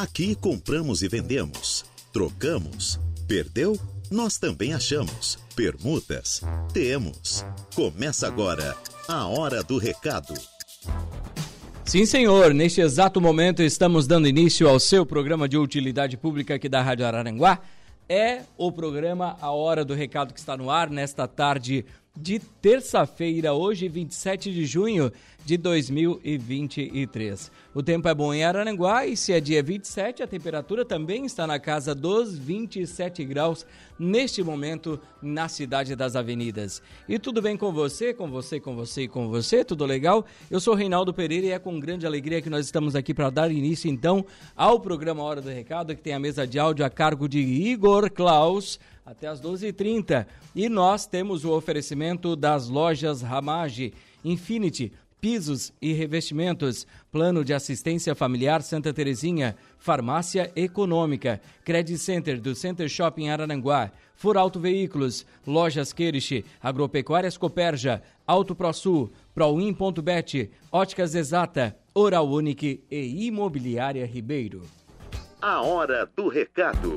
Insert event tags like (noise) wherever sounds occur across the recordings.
Aqui compramos e vendemos, trocamos, perdeu? Nós também achamos. Permutas? Temos. Começa agora a Hora do Recado. Sim, senhor. Neste exato momento estamos dando início ao seu programa de utilidade pública aqui da Rádio Araranguá. É o programa A Hora do Recado que está no ar nesta tarde de terça-feira, hoje 27 de junho de 2023. O tempo é bom em Araranguá e se é dia 27, a temperatura também está na casa dos 27 graus neste momento na cidade das avenidas. E tudo bem com você, com você, com você e com você? Tudo legal? Eu sou Reinaldo Pereira e é com grande alegria que nós estamos aqui para dar início então ao programa Hora do Recado, que tem a mesa de áudio a cargo de Igor Klaus até as 12h30. E nós temos o oferecimento das lojas Ramage, Infinity, pisos e revestimentos, plano de assistência familiar Santa Terezinha, farmácia econômica, Credit Center do Center Shopping Araranguá, Furauto Veículos, Lojas Queriche, Agropecuárias Coperja, Auto ProSul, Proin.bet, Óticas Exata, Oral Unique e Imobiliária Ribeiro. A hora do recado.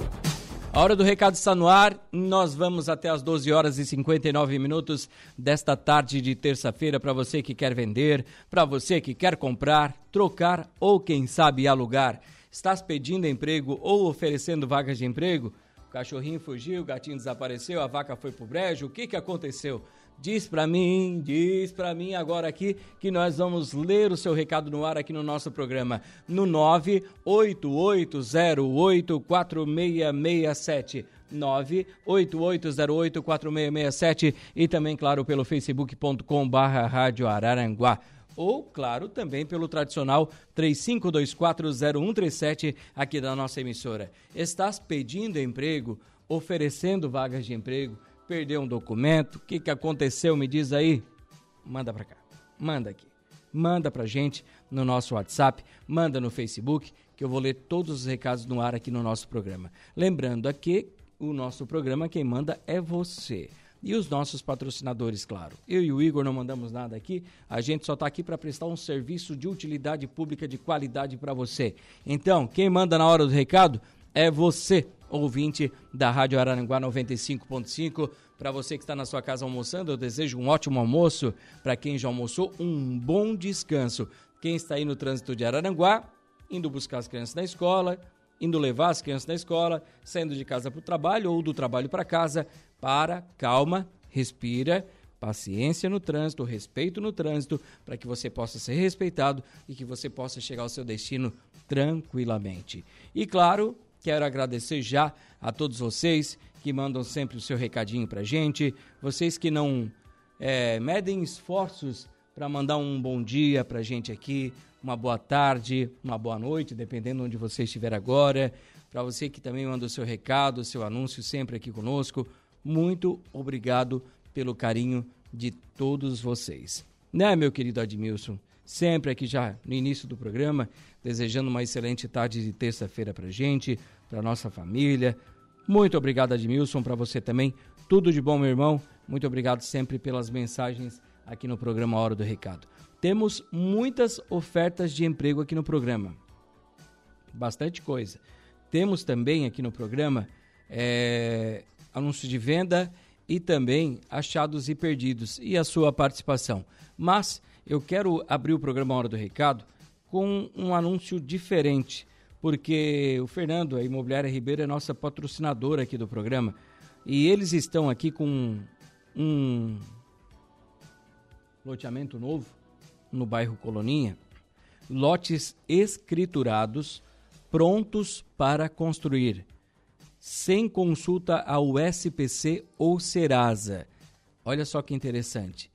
A hora do recado está no ar. Nós vamos até as 12 horas e 59 minutos desta tarde de terça-feira para você que quer vender, para você que quer comprar, trocar ou quem sabe alugar. Estás pedindo emprego ou oferecendo vagas de emprego? O cachorrinho fugiu, o gatinho desapareceu, a vaca foi pro brejo. O que que aconteceu? Diz para mim, diz para mim agora aqui que nós vamos ler o seu recado no ar aqui no nosso programa no 988084667. 988084667 e também, claro, pelo facebook.com barra Rádio Araranguá ou, claro, também pelo tradicional 35240137 aqui da nossa emissora. Estás pedindo emprego, oferecendo vagas de emprego, perdeu um documento, o que, que aconteceu? Me diz aí. Manda para cá, manda aqui. Manda pra gente no nosso WhatsApp, manda no Facebook, que eu vou ler todos os recados no ar aqui no nosso programa. Lembrando aqui, o nosso programa quem manda é você. E os nossos patrocinadores, claro. Eu e o Igor não mandamos nada aqui, a gente só está aqui para prestar um serviço de utilidade pública de qualidade para você. Então, quem manda na hora do recado é você ouvinte da Rádio Araranguá 95.5. Para você que está na sua casa almoçando, eu desejo um ótimo almoço. Para quem já almoçou, um bom descanso. Quem está aí no trânsito de Araranguá, indo buscar as crianças na escola, indo levar as crianças na escola, saindo de casa para o trabalho ou do trabalho para casa, para, calma, respira, paciência no trânsito, respeito no trânsito, para que você possa ser respeitado e que você possa chegar ao seu destino tranquilamente. E claro, Quero agradecer já a todos vocês que mandam sempre o seu recadinho pra gente, vocês que não é, medem esforços para mandar um bom dia pra gente aqui, uma boa tarde, uma boa noite, dependendo onde você estiver agora. Para você que também manda o seu recado, o seu anúncio sempre aqui conosco, muito obrigado pelo carinho de todos vocês. Né, meu querido Admilson? Sempre aqui já no início do programa, desejando uma excelente tarde de terça-feira para gente, para nossa família. Muito obrigado, Admilson, para você também. Tudo de bom, meu irmão. Muito obrigado sempre pelas mensagens aqui no programa Hora do Recado. Temos muitas ofertas de emprego aqui no programa. Bastante coisa. Temos também aqui no programa é, anúncios de venda e também achados e perdidos e a sua participação. Mas eu quero abrir o programa Hora do Recado com um anúncio diferente, porque o Fernando, a Imobiliária Ribeiro, é nossa patrocinadora aqui do programa. E eles estão aqui com um loteamento novo no bairro Coloninha, lotes escriturados, prontos para construir, sem consulta ao SPC ou Serasa. Olha só que interessante.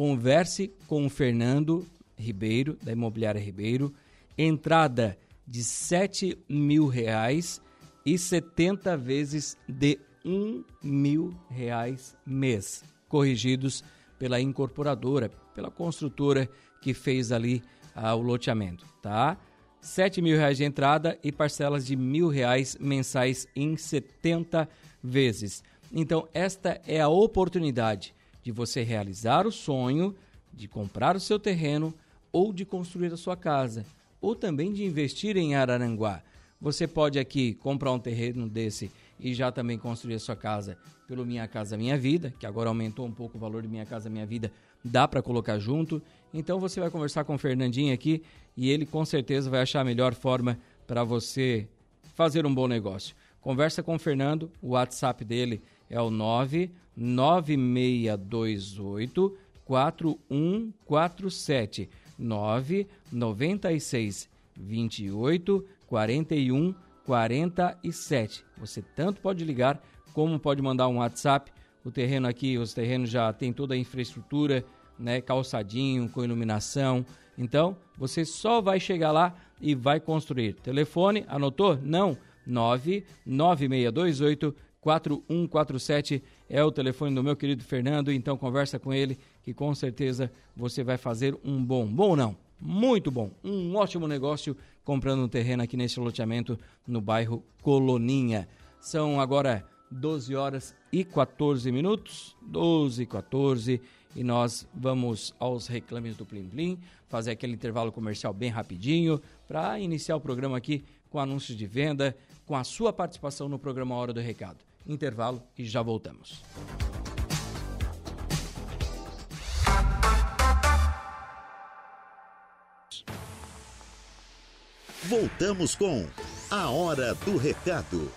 Converse com o Fernando Ribeiro, da Imobiliária Ribeiro, entrada de sete mil reais e 70 vezes de um mil reais mês, corrigidos pela incorporadora, pela construtora que fez ali ah, o loteamento, tá? Sete mil reais de entrada e parcelas de mil reais mensais em 70 vezes. Então, esta é a oportunidade de você realizar o sonho de comprar o seu terreno ou de construir a sua casa, ou também de investir em Araranguá. Você pode aqui comprar um terreno desse e já também construir a sua casa pelo Minha Casa Minha Vida, que agora aumentou um pouco o valor de Minha Casa Minha Vida, dá para colocar junto. Então você vai conversar com o Fernandinho aqui e ele com certeza vai achar a melhor forma para você fazer um bom negócio. Conversa com o Fernando, o WhatsApp dele é o 99628 4147 996 28 41 47. Você tanto pode ligar como pode mandar um WhatsApp. O terreno aqui, os terrenos já tem toda a infraestrutura, né, calçadinho, com iluminação. Então, você só vai chegar lá e vai construir. Telefone, anotou? Não. 99628 4147 é o telefone do meu querido Fernando, então conversa com ele que com certeza você vai fazer um bom, bom não, muito bom, um ótimo negócio comprando um terreno aqui nesse loteamento no bairro Coloninha. São agora 12 horas e 14 minutos, 12 e 14, e nós vamos aos reclames do Plim Plim, fazer aquele intervalo comercial bem rapidinho para iniciar o programa aqui com anúncios de venda, com a sua participação no programa Hora do Recado. Intervalo e já voltamos. Voltamos com a Hora do Recado.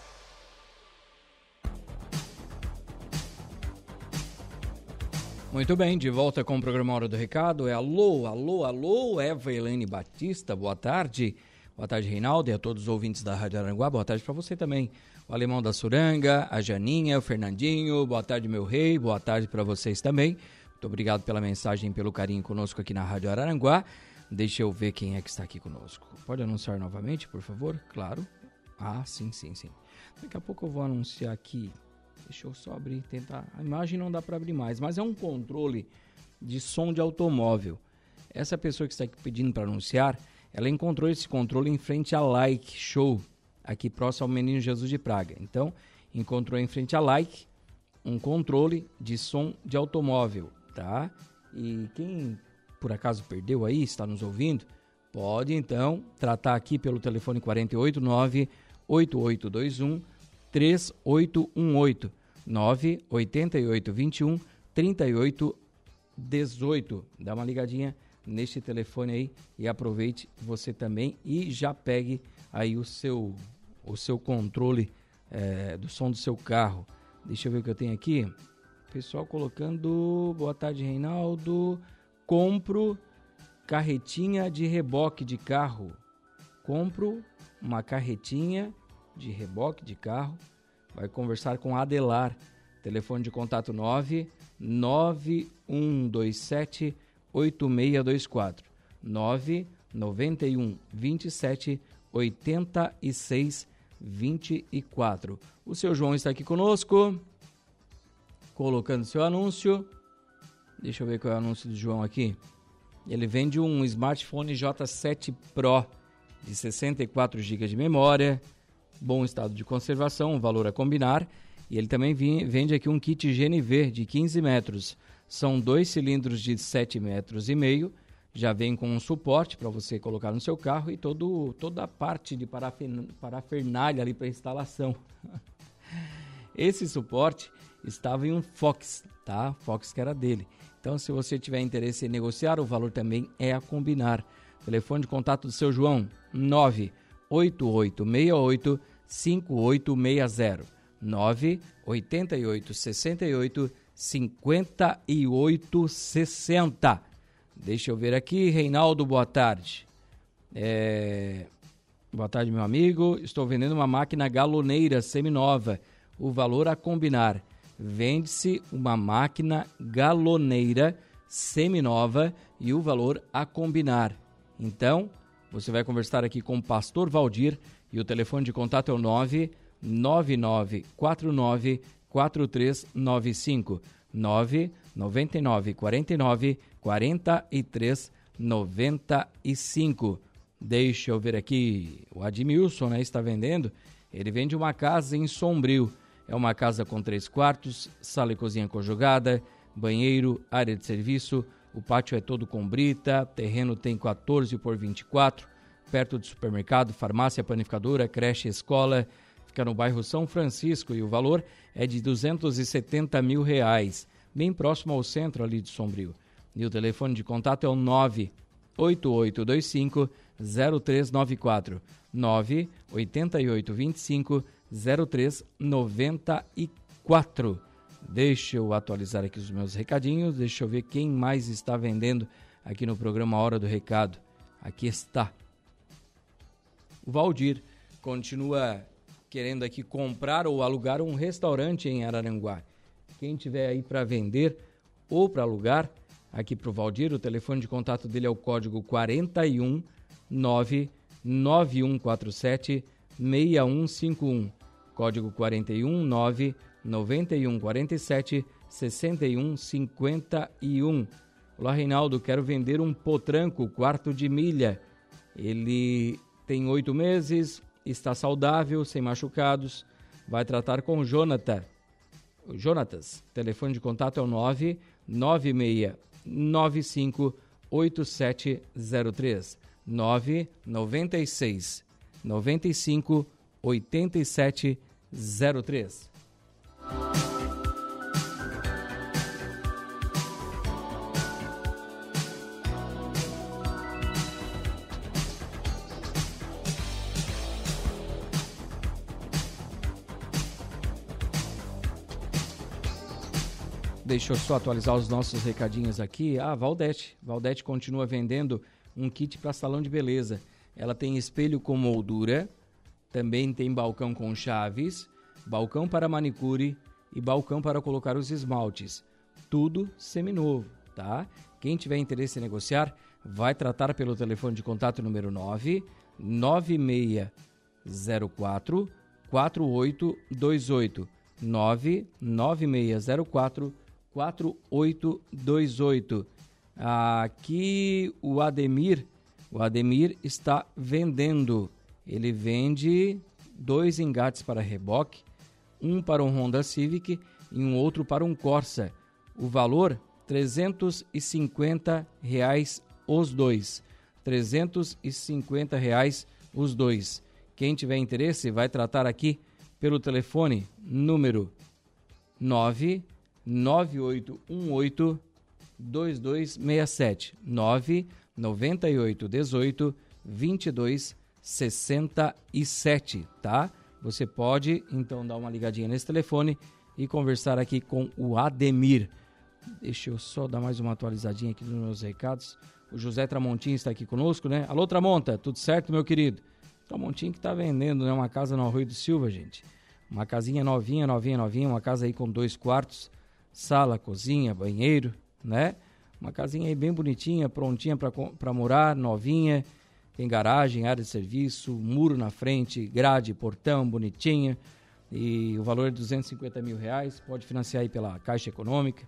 Muito bem, de volta com o programa Hora do Recado. É alô, alô, alô, Eva Helene Batista, boa tarde. Boa tarde, Reinaldo, e a todos os ouvintes da Rádio Aranguá. Boa tarde para você também. O Alemão da Suranga, a Janinha, o Fernandinho. Boa tarde, meu rei. Boa tarde para vocês também. Muito obrigado pela mensagem pelo carinho conosco aqui na Rádio Araranguá. Deixa eu ver quem é que está aqui conosco. Pode anunciar novamente, por favor? Claro. Ah, sim, sim, sim. Daqui a pouco eu vou anunciar aqui Deixa eu só abrir, tentar. A imagem não dá para abrir mais, mas é um controle de som de automóvel. Essa pessoa que está aqui pedindo para anunciar, ela encontrou esse controle em frente à Like Show, aqui próximo ao Menino Jesus de Praga. Então, encontrou em frente à Like um controle de som de automóvel, tá? E quem por acaso perdeu aí, está nos ouvindo, pode então tratar aqui pelo telefone 489 8821 3818 98821 3818. Dá uma ligadinha neste telefone aí e aproveite você também e já pegue aí o seu o seu controle é, do som do seu carro. Deixa eu ver o que eu tenho aqui. Pessoal colocando boa tarde Reinaldo. Compro carretinha de reboque de carro. Compro uma carretinha de reboque de carro. Vai conversar com Adelar. Telefone de contato 9 9127 8624 9 91 27 86 24. O seu João está aqui conosco, colocando seu anúncio. Deixa eu ver qual é o anúncio do João aqui. Ele vende um smartphone J7 Pro de 64 GB de memória, bom estado de conservação, valor a combinar. E ele também vende aqui um kit GNV de 15 metros. São dois cilindros de 7 metros e meio. Já vem com um suporte para você colocar no seu carro e todo, toda a parte de parafernália ali para instalação. (laughs) Esse suporte estava em um Fox, tá? Fox que era dele. Então, se você tiver interesse em negociar, o valor também é a combinar. Telefone de contato do seu João: 98868 5860 988 68 58 60. Deixa eu ver aqui, Reinaldo, boa tarde. É... Boa tarde, meu amigo. Estou vendendo uma máquina galoneira seminova. O valor a combinar. Vende-se uma máquina galoneira seminova e o valor a combinar. Então, você vai conversar aqui com o pastor Valdir e o telefone de contato é o 99949 4395 999 49 43 95. Deixa eu ver aqui, o Admilson né, está vendendo. Ele vende uma casa em Sombrio. É uma casa com três quartos, sala e cozinha conjugada, banheiro, área de serviço. O pátio é todo com brita, terreno tem 14 por 24, perto do supermercado, farmácia, panificadora, creche, escola. Fica no bairro São Francisco e o valor é de 270 mil reais, bem próximo ao centro ali de Sombrio. E o telefone de contato é o 98825 0394 98825 0394. Deixa eu atualizar aqui os meus recadinhos, deixa eu ver quem mais está vendendo aqui no programa Hora do Recado. Aqui está. O Valdir continua querendo aqui comprar ou alugar um restaurante em Araranguá. Quem tiver aí para vender ou para alugar, aqui para o Valdir, o telefone de contato dele é o código 41 99147 6151. Código 41 9 9147 6151. Olá, Reinaldo, quero vender um potranco quarto de milha. Ele tem oito meses, está saudável, sem machucados. Vai tratar com o Jonathan. Jonatas, telefone de contato é o 99695 8703 996 95 8703. Deixa eu só atualizar os nossos recadinhos aqui. Ah, Valdete. Valdete continua vendendo um kit para salão de beleza. Ela tem espelho com moldura, também tem balcão com chaves, balcão para manicure e balcão para colocar os esmaltes. Tudo seminovo, tá? Quem tiver interesse em negociar, vai tratar pelo telefone de contato número 9 9604 4828 99604 4828. Aqui o Ademir, o Ademir está vendendo. Ele vende dois engates para reboque, um para um Honda Civic e um outro para um Corsa. O valor 350 reais os dois. 350 reais os dois. Quem tiver interesse vai tratar aqui pelo telefone número 99818 2267 998 18 22 67, tá? Você pode então dar uma ligadinha nesse telefone e conversar aqui com o Ademir. Deixa eu só dar mais uma atualizadinha aqui nos meus recados. O José Tramontim está aqui conosco, né? Alô, Tramonta, tudo certo, meu querido? Tramontim que está vendendo, né? Uma casa no Arroio do Silva, gente. Uma casinha novinha, novinha, novinha. Uma casa aí com dois quartos, sala, cozinha, banheiro, né? Uma casinha aí bem bonitinha, prontinha para morar, novinha. Tem garagem, área de serviço, muro na frente, grade, portão, bonitinha. E o valor é 250 mil reais. Pode financiar aí pela Caixa Econômica.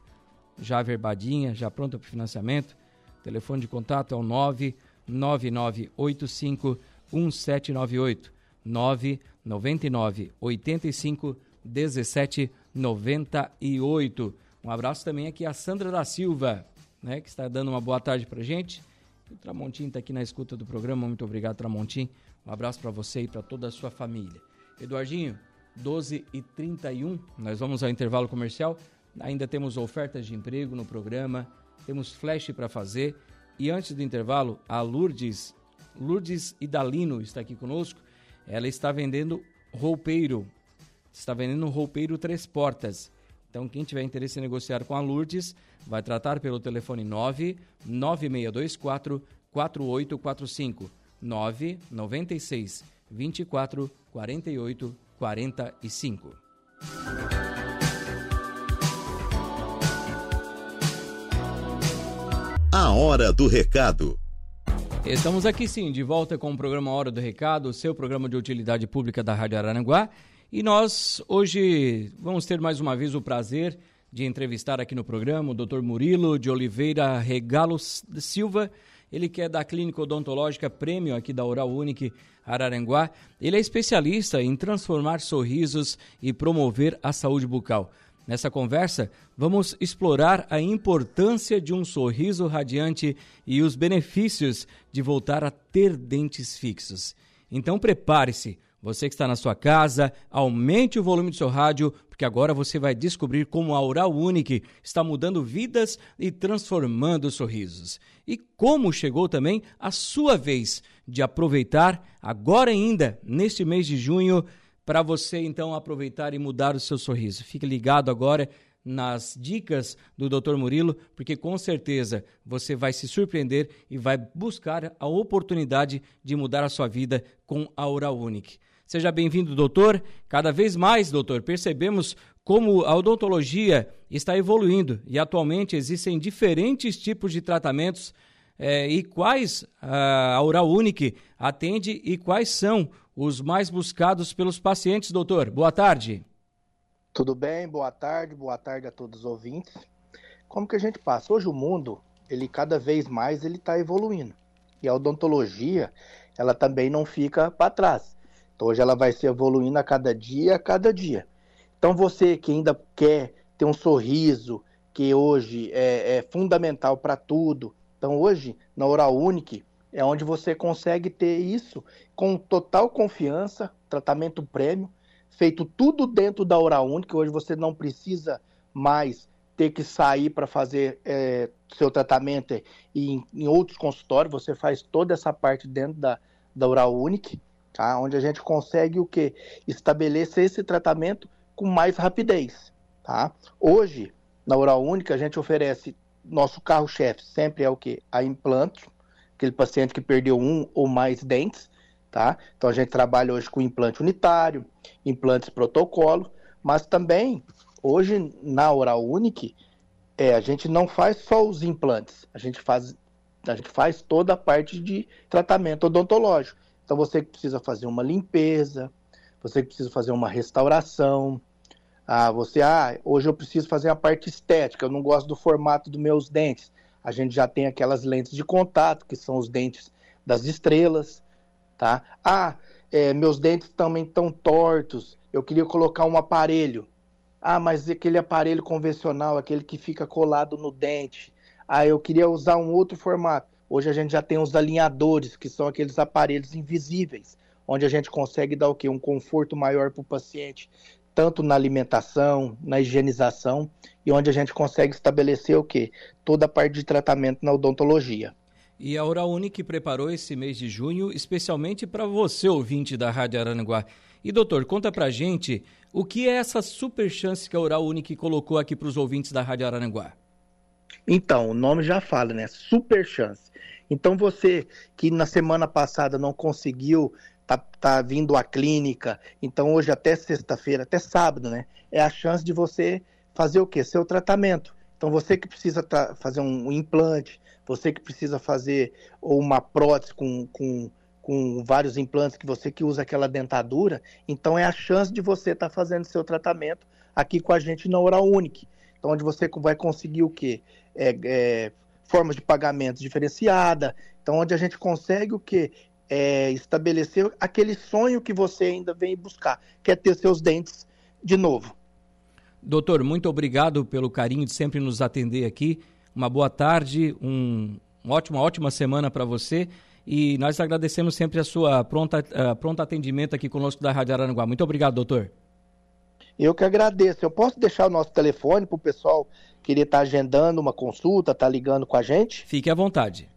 Já verbadinha, já pronta para financiamento. telefone de contato é o 99985 1798. 999 85 17 98. Um abraço também aqui a Sandra da Silva, né, que está dando uma boa tarde para gente. O Tramontim está aqui na escuta do programa. Muito obrigado, Tramontim. Um abraço para você e para toda a sua família. Eduardinho, 12 e 31 nós vamos ao intervalo comercial. Ainda temos ofertas de emprego no programa, temos flash para fazer. E antes do intervalo, a Lourdes, Lourdes Idalino está aqui conosco. Ela está vendendo roupeiro, está vendendo um roupeiro três portas. Então, quem tiver interesse em negociar com a Lourdes, vai tratar pelo telefone 99624 4845 996 24 48 45. A hora do recado. Estamos aqui sim, de volta com o programa Hora do Recado, o seu programa de utilidade pública da Rádio Araranguá. E nós hoje vamos ter mais uma vez o prazer de entrevistar aqui no programa o Dr. Murilo de Oliveira Regalo Silva, ele que é da Clínica Odontológica Prêmio aqui da Oral Unique Araranguá. Ele é especialista em transformar sorrisos e promover a saúde bucal. Nessa conversa, vamos explorar a importância de um sorriso radiante e os benefícios de voltar a ter dentes fixos. Então prepare-se, você que está na sua casa, aumente o volume do seu rádio, porque agora você vai descobrir como a Oral Unique está mudando vidas e transformando sorrisos. E como chegou também a sua vez de aproveitar, agora ainda, neste mês de junho, para você então aproveitar e mudar o seu sorriso. Fique ligado agora nas dicas do Dr. Murilo, porque com certeza você vai se surpreender e vai buscar a oportunidade de mudar a sua vida com a Oral Unique. Seja bem-vindo, doutor. Cada vez mais, doutor, percebemos como a odontologia está evoluindo e atualmente existem diferentes tipos de tratamentos é, e quais a Oral Unique atende e quais são os mais buscados pelos pacientes, doutor. Boa tarde. Tudo bem? Boa tarde, boa tarde a todos os ouvintes. Como que a gente passa? Hoje o mundo, ele cada vez mais ele está evoluindo. E a odontologia, ela também não fica para trás. Então hoje ela vai se evoluindo a cada dia, a cada dia. Então você que ainda quer ter um sorriso, que hoje é, é fundamental para tudo. Então hoje, na Oral Unique, é onde você consegue ter isso com total confiança, tratamento prêmio, feito tudo dentro da hora única. Hoje você não precisa mais ter que sair para fazer é, seu tratamento em, em, outros consultórios, você faz toda essa parte dentro da, da Oral Unique, tá? onde a gente consegue o que? Estabelecer esse tratamento com mais rapidez. Tá? Hoje, na Oral Única, a gente oferece nosso carro-chefe sempre é o que? A implante, aquele paciente que perdeu um ou mais dentes, tá? Então a gente trabalha hoje com implante unitário, implantes protocolo, mas também hoje na Oral Unique é, a gente não faz só os implantes, a gente faz a gente faz toda a parte de tratamento odontológico. Então você que precisa fazer uma limpeza, você que precisa fazer uma restauração, ah, você, ah, hoje eu preciso fazer a parte estética, eu não gosto do formato dos meus dentes a gente já tem aquelas lentes de contato, que são os dentes das estrelas, tá? Ah, é, meus dentes também estão tortos, eu queria colocar um aparelho. Ah, mas aquele aparelho convencional, aquele que fica colado no dente. Ah, eu queria usar um outro formato. Hoje a gente já tem os alinhadores, que são aqueles aparelhos invisíveis, onde a gente consegue dar o quê? Um conforto maior para o paciente, tanto na alimentação, na higienização e onde a gente consegue estabelecer o quê? Toda a parte de tratamento na odontologia. E a Oral Unique preparou esse mês de junho especialmente para você, ouvinte da Rádio Aranaguá. E doutor, conta pra gente o que é essa super chance que a Oral Unique colocou aqui para os ouvintes da Rádio Aranaguá. Então, o nome já fala, né? Super chance. Então você que na semana passada não conseguiu tá, tá vindo à clínica, então hoje até sexta-feira, até sábado, né? É a chance de você fazer o quê? Seu tratamento. Então você que precisa fazer um, implante, você que precisa fazer uma prótese com, com, com vários implantes, que você que usa aquela dentadura, então é a chance de você estar tá fazendo seu tratamento aqui com a gente na Oral Unique. Então onde você vai conseguir o quê? É, é, formas de pagamento diferenciada, então onde a gente consegue o quê? é, estabelecer aquele sonho que você ainda vem buscar, que é ter seus dentes de novo. Doutor, muito obrigado pelo carinho de sempre nos atender aqui. Uma boa tarde, um, um uma ótima semana para você. E nós agradecemos sempre a sua pronta, uh, pronto atendimento aqui conosco da Rádio Aranguá. Muito obrigado, doutor. Eu que agradeço. Eu posso deixar o nosso telefone para o pessoal querer estar tá agendando uma consulta, estar tá ligando com a gente? Fique à vontade.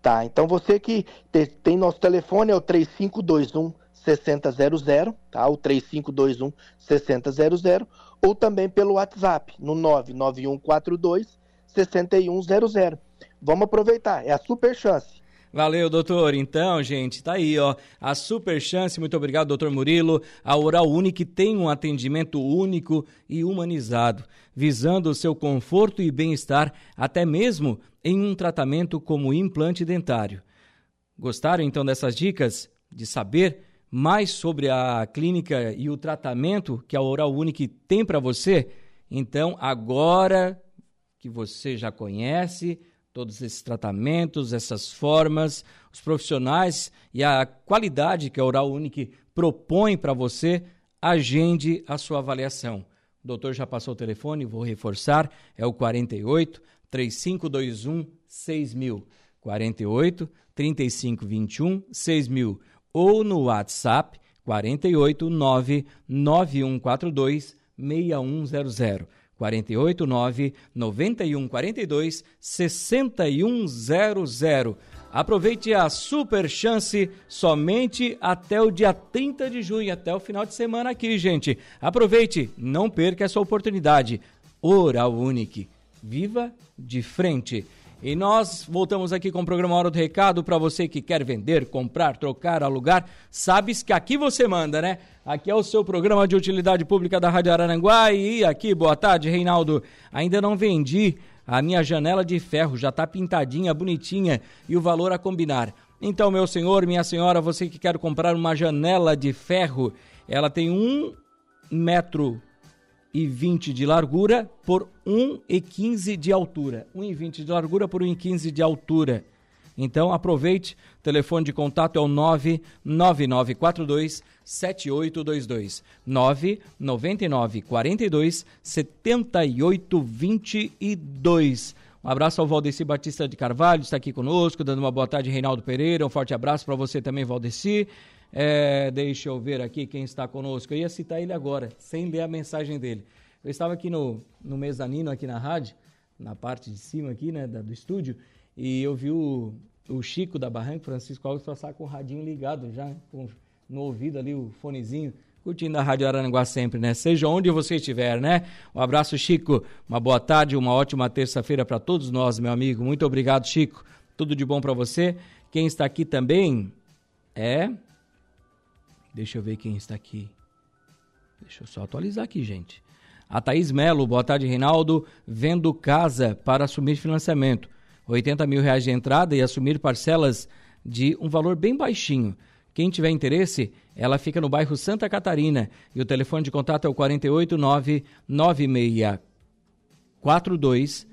Tá, então você que tem nosso telefone é o 3521 6000, tá? O 3521 6000 ou também pelo WhatsApp no 99142 6100. Vamos aproveitar, é a super chance. Valeu, doutor. Então, gente, tá aí, ó. A super chance. Muito obrigado, doutor Murilo. A Oral Unique tem um atendimento único e humanizado, visando o seu conforto e bem-estar, até mesmo em um tratamento como implante dentário. Gostaram então dessas dicas? De saber mais sobre a clínica e o tratamento que a Oral Unique tem para você? Então, agora que você já conhece todos esses tratamentos, essas formas, os profissionais e a qualidade que a Oral Unique propõe para você, agende a sua avaliação. O doutor já passou o telefone, vou reforçar, é o 48 3521 6000. 48 3521 6000 ou no WhatsApp 48 9 9142 6100. 48 9 91 42 6100. Aproveite a super chance somente até o dia 30 de junho, até o final de semana aqui, gente. Aproveite, não perca essa oportunidade. Oral Unique. Viva de frente. E nós voltamos aqui com o programa Hora do Recado para você que quer vender, comprar, trocar, alugar. Sabes que aqui você manda, né? Aqui é o seu programa de utilidade pública da Rádio Araranguá. E aqui, boa tarde, Reinaldo. Ainda não vendi a minha janela de ferro, já está pintadinha, bonitinha e o valor a combinar. Então, meu senhor, minha senhora, você que quer comprar uma janela de ferro, ela tem um metro e 20 de largura por 1,15 de altura. 1,20 de largura por 1,15 de altura. Então aproveite, o telefone de contato é o 99942 7822 99942 7822. Um abraço ao Valdeci Batista de Carvalho, está aqui conosco, dando uma boa tarde, Reinaldo Pereira. Um forte abraço para você também, Valdeci. É, deixa eu ver aqui quem está conosco. Eu ia citar ele agora, sem ler a mensagem dele. Eu estava aqui no, no mezanino, aqui na rádio, na parte de cima aqui, né, da, do estúdio, e eu vi o, o Chico da Barranca, Francisco Alves, passar com o radinho ligado já, com, no ouvido ali, o fonezinho, curtindo a Rádio Aranguá sempre, né? Seja onde você estiver, né? Um abraço, Chico. Uma boa tarde, uma ótima terça-feira para todos nós, meu amigo. Muito obrigado, Chico. Tudo de bom para você. Quem está aqui também é Deixa eu ver quem está aqui. Deixa eu só atualizar aqui, gente. A Thaís Melo, boa tarde, Reinaldo. Vendo casa para assumir financiamento. 80 mil reais de entrada e assumir parcelas de um valor bem baixinho. Quem tiver interesse, ela fica no bairro Santa Catarina e o telefone de contato é o 489 9642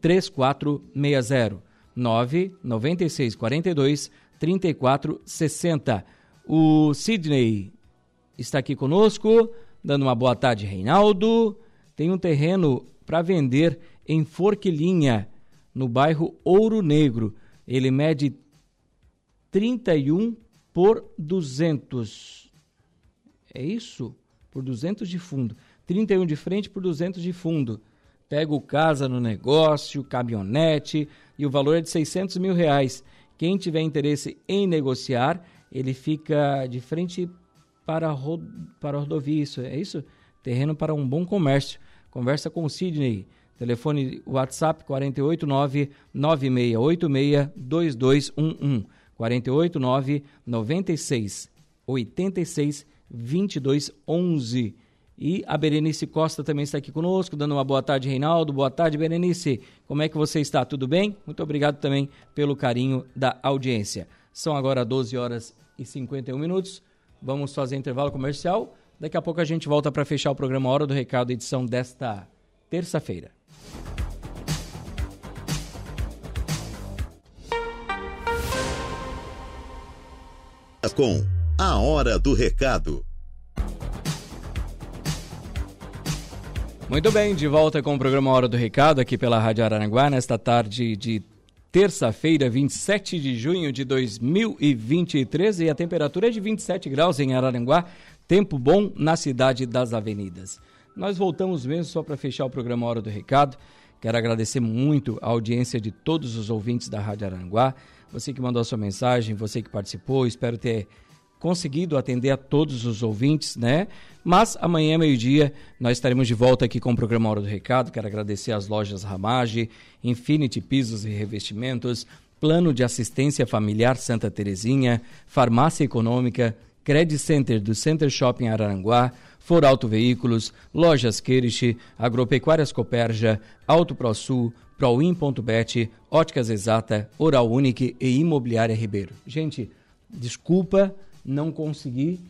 3460 996 42 3460 o Sidney está aqui conosco, dando uma boa tarde, Reinaldo. Tem um terreno para vender em Forquilinha, no bairro Ouro Negro. Ele mede 31 por 200. É isso? Por 200 de fundo. 31 de frente por 200 de fundo. Pega o casa no negócio, caminhonete e o valor é de 600 mil reais. Quem tiver interesse em negociar, ele fica de frente para, ro para a rodovia, isso, é isso? Terreno para um bom comércio. Conversa com o Sidney. Telefone WhatsApp 489 9686 2211 489 96 86 2211. E a Berenice Costa também está aqui conosco, dando uma boa tarde, Reinaldo. Boa tarde, Berenice. Como é que você está? Tudo bem? Muito obrigado também pelo carinho da audiência. São agora 12 horas e 51 minutos. Vamos fazer intervalo comercial. Daqui a pouco a gente volta para fechar o programa Hora do Recado, edição desta terça-feira. Com a Hora do Recado. Muito bem, de volta com o programa Hora do Recado aqui pela Rádio Araranguá, nesta tarde de terça-feira, 27 de junho de 2023, e a temperatura é de 27 graus em Araranguá, tempo bom na cidade das avenidas. Nós voltamos mesmo só para fechar o programa Hora do Recado. Quero agradecer muito a audiência de todos os ouvintes da Rádio Aranguá, você que mandou a sua mensagem, você que participou, espero ter conseguido atender a todos os ouvintes, né? Mas amanhã, meio-dia, nós estaremos de volta aqui com o programa Hora do Recado. Quero agradecer às lojas Ramage, Infinity Pisos e Revestimentos, Plano de Assistência Familiar Santa Terezinha, Farmácia Econômica, Credit Center do Center Shopping Araranguá, For Auto Veículos, Lojas Queriche, Agropecuárias Coperja, Auto ProSul, Proin.bet, Óticas Exata, Oral Unique e Imobiliária Ribeiro. Gente, desculpa não consegui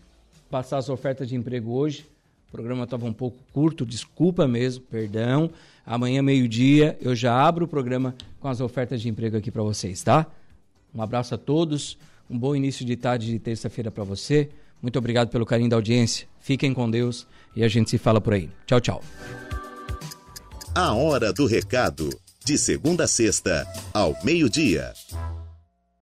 passar as ofertas de emprego hoje. O programa estava um pouco curto, desculpa mesmo, perdão. Amanhã, meio-dia, eu já abro o programa com as ofertas de emprego aqui para vocês, tá? Um abraço a todos, um bom início de tarde de terça-feira para você. Muito obrigado pelo carinho da audiência. Fiquem com Deus e a gente se fala por aí. Tchau, tchau. A Hora do Recado. De segunda a sexta, ao meio-dia.